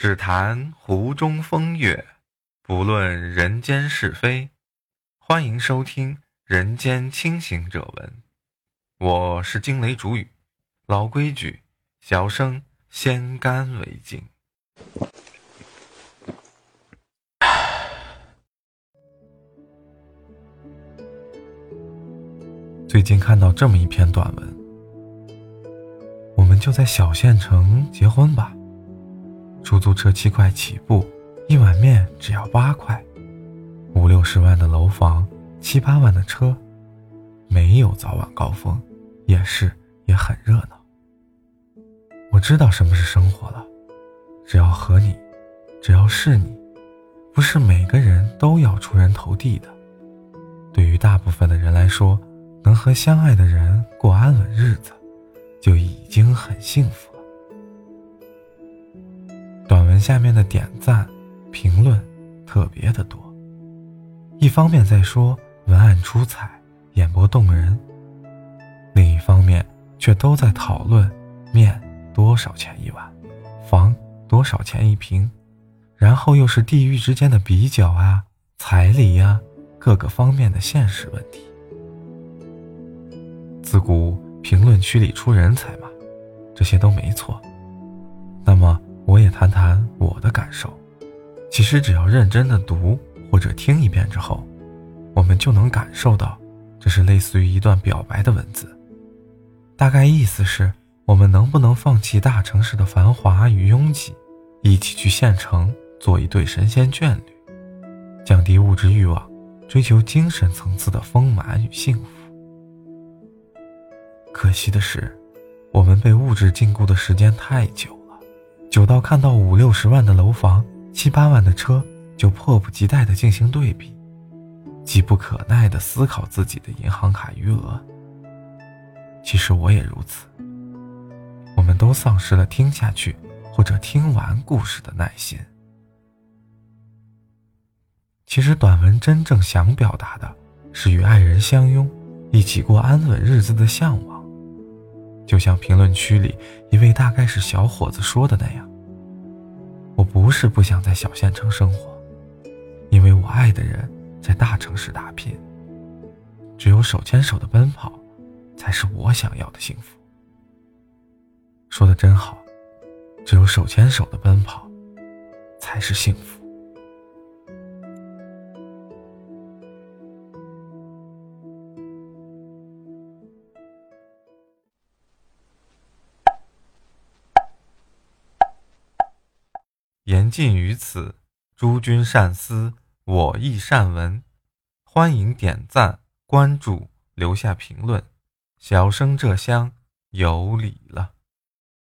只谈湖中风月，不论人间是非。欢迎收听《人间清醒者文》，我是惊雷主语。老规矩，小生先干为敬。最近看到这么一篇短文，我们就在小县城结婚吧。出租车七块起步，一碗面只要八块，五六十万的楼房，七八万的车，没有早晚高峰，也是也很热闹。我知道什么是生活了，只要和你，只要是你，不是每个人都要出人头地的。对于大部分的人来说，能和相爱的人过安稳日子，就已经很幸福。下面的点赞、评论特别的多，一方面在说文案出彩、演播动人，另一方面却都在讨论面多少钱一碗，房多少钱一平，然后又是地域之间的比较啊、彩礼呀，各个方面的现实问题。自古评论区里出人才嘛，这些都没错。那么。我也谈谈我的感受。其实只要认真的读或者听一遍之后，我们就能感受到，这是类似于一段表白的文字。大概意思是我们能不能放弃大城市的繁华与拥挤，一起去县城做一对神仙眷侣，降低物质欲望，追求精神层次的丰满与幸福。可惜的是，我们被物质禁锢的时间太久。久到看到五六十万的楼房、七八万的车，就迫不及待地进行对比，急不可耐地思考自己的银行卡余额。其实我也如此。我们都丧失了听下去或者听完故事的耐心。其实短文真正想表达的是与爱人相拥、一起过安稳日子的向往。就像评论区里一位大概是小伙子说的那样，我不是不想在小县城生活，因为我爱的人在大城市打拼。只有手牵手的奔跑，才是我想要的幸福。说的真好，只有手牵手的奔跑，才是幸福。言尽于此，诸君善思，我亦善闻。欢迎点赞、关注、留下评论，小生这厢有礼了。